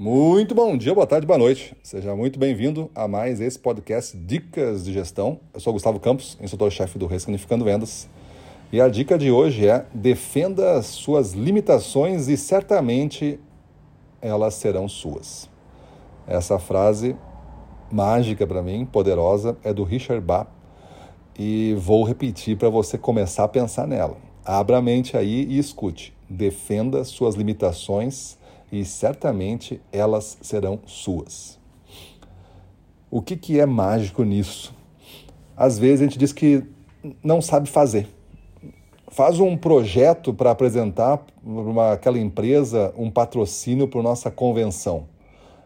Muito bom dia, boa tarde, boa noite. Seja muito bem-vindo a mais esse podcast Dicas de Gestão. Eu sou Gustavo Campos, instrutor-chefe do Ressignificando Vendas. E a dica de hoje é: defenda suas limitações e certamente elas serão suas. Essa frase mágica para mim, poderosa, é do Richard Bach e vou repetir para você começar a pensar nela. Abra a mente aí e escute. Defenda suas limitações e certamente elas serão suas. O que, que é mágico nisso? Às vezes a gente diz que não sabe fazer. Faz um projeto para apresentar para aquela empresa um patrocínio para nossa convenção.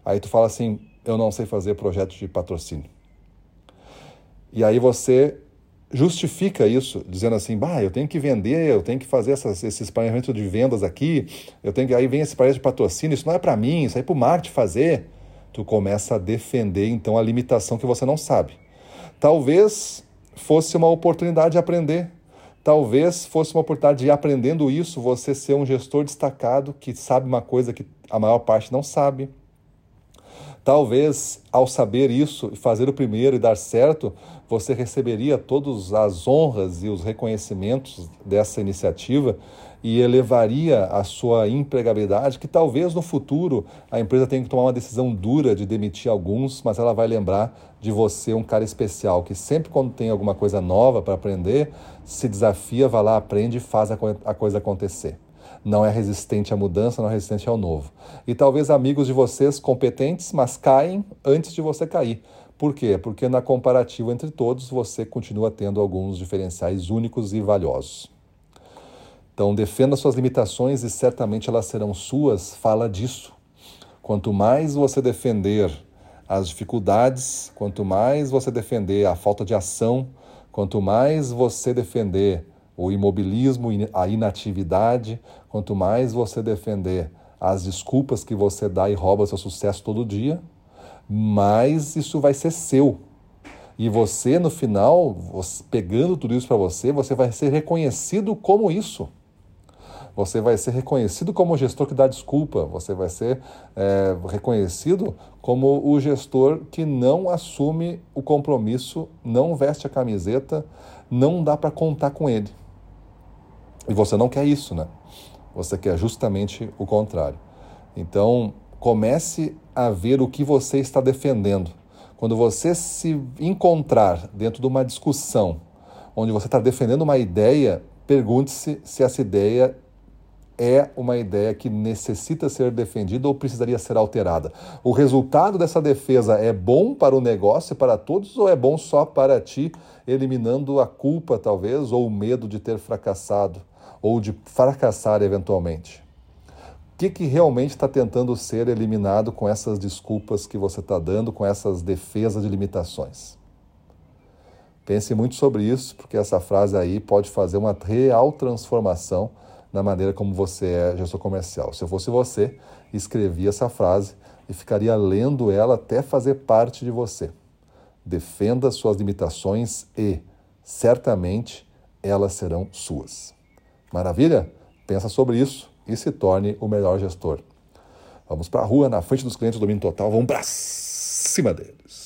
Aí tu fala assim, eu não sei fazer projeto de patrocínio. E aí você justifica isso, dizendo assim, bah, eu tenho que vender, eu tenho que fazer essas, esses planejamentos de vendas aqui, eu tenho que aí vem esse projeto de patrocínio, isso não é para mim, isso aí é para o marketing fazer. Tu começa a defender então a limitação que você não sabe. Talvez fosse uma oportunidade de aprender. Talvez fosse uma oportunidade de aprendendo isso, você ser um gestor destacado que sabe uma coisa que a maior parte não sabe Talvez, ao saber isso e fazer o primeiro e dar certo, você receberia todas as honras e os reconhecimentos dessa iniciativa e elevaria a sua empregabilidade, que talvez no futuro a empresa tenha que tomar uma decisão dura de demitir alguns, mas ela vai lembrar de você um cara especial, que sempre quando tem alguma coisa nova para aprender, se desafia, vai lá, aprende e faz a coisa acontecer não é resistente à mudança, não é resistente ao novo. E talvez amigos de vocês competentes, mas caem antes de você cair. Por quê? Porque na comparativa entre todos você continua tendo alguns diferenciais únicos e valiosos. Então, defenda suas limitações e certamente elas serão suas. Fala disso. Quanto mais você defender as dificuldades, quanto mais você defender a falta de ação, quanto mais você defender o imobilismo, a inatividade, quanto mais você defender as desculpas que você dá e rouba seu sucesso todo dia, mais isso vai ser seu. E você, no final, você, pegando tudo isso para você, você vai ser reconhecido como isso. Você vai ser reconhecido como o gestor que dá desculpa, você vai ser é, reconhecido como o gestor que não assume o compromisso, não veste a camiseta, não dá para contar com ele. E você não quer isso, né? Você quer justamente o contrário. Então, comece a ver o que você está defendendo. Quando você se encontrar dentro de uma discussão onde você está defendendo uma ideia, pergunte-se se essa ideia é uma ideia que necessita ser defendida ou precisaria ser alterada. O resultado dessa defesa é bom para o negócio e para todos ou é bom só para ti, eliminando a culpa, talvez, ou o medo de ter fracassado? Ou de fracassar eventualmente? O que, que realmente está tentando ser eliminado com essas desculpas que você está dando, com essas defesas de limitações? Pense muito sobre isso, porque essa frase aí pode fazer uma real transformação na maneira como você é gestor comercial. Se eu fosse você, escrevia essa frase e ficaria lendo ela até fazer parte de você. Defenda suas limitações e, certamente, elas serão suas. Maravilha? Pensa sobre isso e se torne o melhor gestor. Vamos para a rua, na frente dos clientes do domínio total, vamos para cima deles.